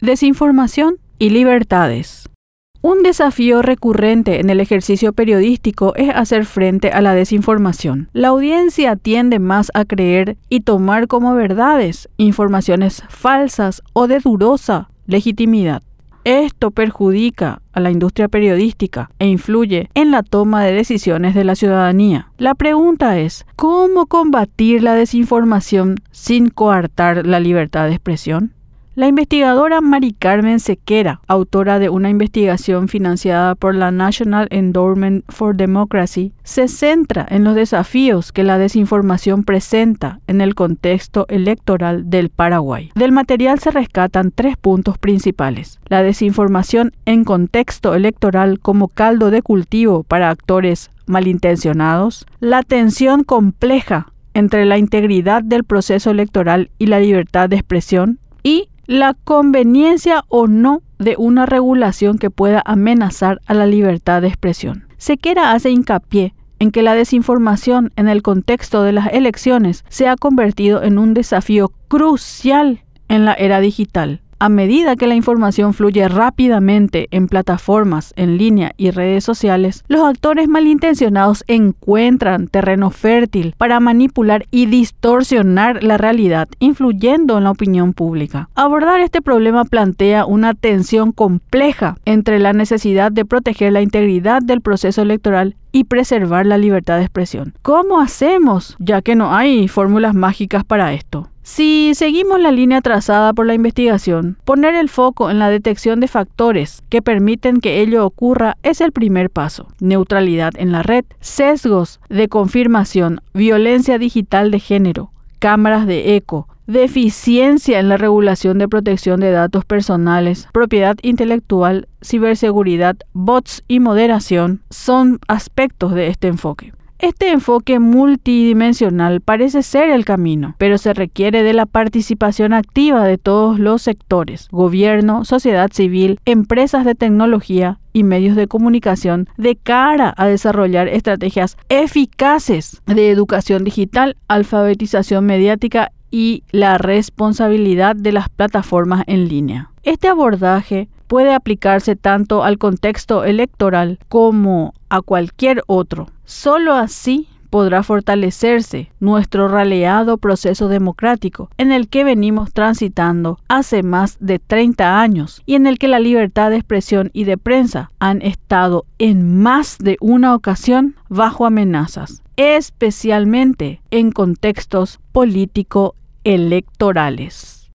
Desinformación y libertades. Un desafío recurrente en el ejercicio periodístico es hacer frente a la desinformación. La audiencia tiende más a creer y tomar como verdades informaciones falsas o de dudosa legitimidad. Esto perjudica a la industria periodística e influye en la toma de decisiones de la ciudadanía. La pregunta es, ¿cómo combatir la desinformación sin coartar la libertad de expresión? La investigadora Mari Carmen Sequera, autora de una investigación financiada por la National Endowment for Democracy, se centra en los desafíos que la desinformación presenta en el contexto electoral del Paraguay. Del material se rescatan tres puntos principales. La desinformación en contexto electoral como caldo de cultivo para actores malintencionados, la tensión compleja entre la integridad del proceso electoral y la libertad de expresión, y la conveniencia o no de una regulación que pueda amenazar a la libertad de expresión. Sequera hace hincapié en que la desinformación en el contexto de las elecciones se ha convertido en un desafío crucial en la era digital a medida que la información fluye rápidamente en plataformas en línea y redes sociales, los actores malintencionados encuentran terreno fértil para manipular y distorsionar la realidad, influyendo en la opinión pública. Abordar este problema plantea una tensión compleja entre la necesidad de proteger la integridad del proceso electoral y preservar la libertad de expresión. ¿Cómo hacemos? Ya que no hay fórmulas mágicas para esto. Si seguimos la línea trazada por la investigación, poner el foco en la detección de factores que permiten que ello ocurra es el primer paso. Neutralidad en la red, sesgos de confirmación, violencia digital de género, cámaras de eco, deficiencia en la regulación de protección de datos personales, propiedad intelectual, ciberseguridad, bots y moderación son aspectos de este enfoque. Este enfoque multidimensional parece ser el camino, pero se requiere de la participación activa de todos los sectores, gobierno, sociedad civil, empresas de tecnología y medios de comunicación de cara a desarrollar estrategias eficaces de educación digital, alfabetización mediática y la responsabilidad de las plataformas en línea. Este abordaje puede aplicarse tanto al contexto electoral como a cualquier otro. Solo así podrá fortalecerse nuestro raleado proceso democrático en el que venimos transitando hace más de 30 años y en el que la libertad de expresión y de prensa han estado en más de una ocasión bajo amenazas, especialmente en contextos político-electorales.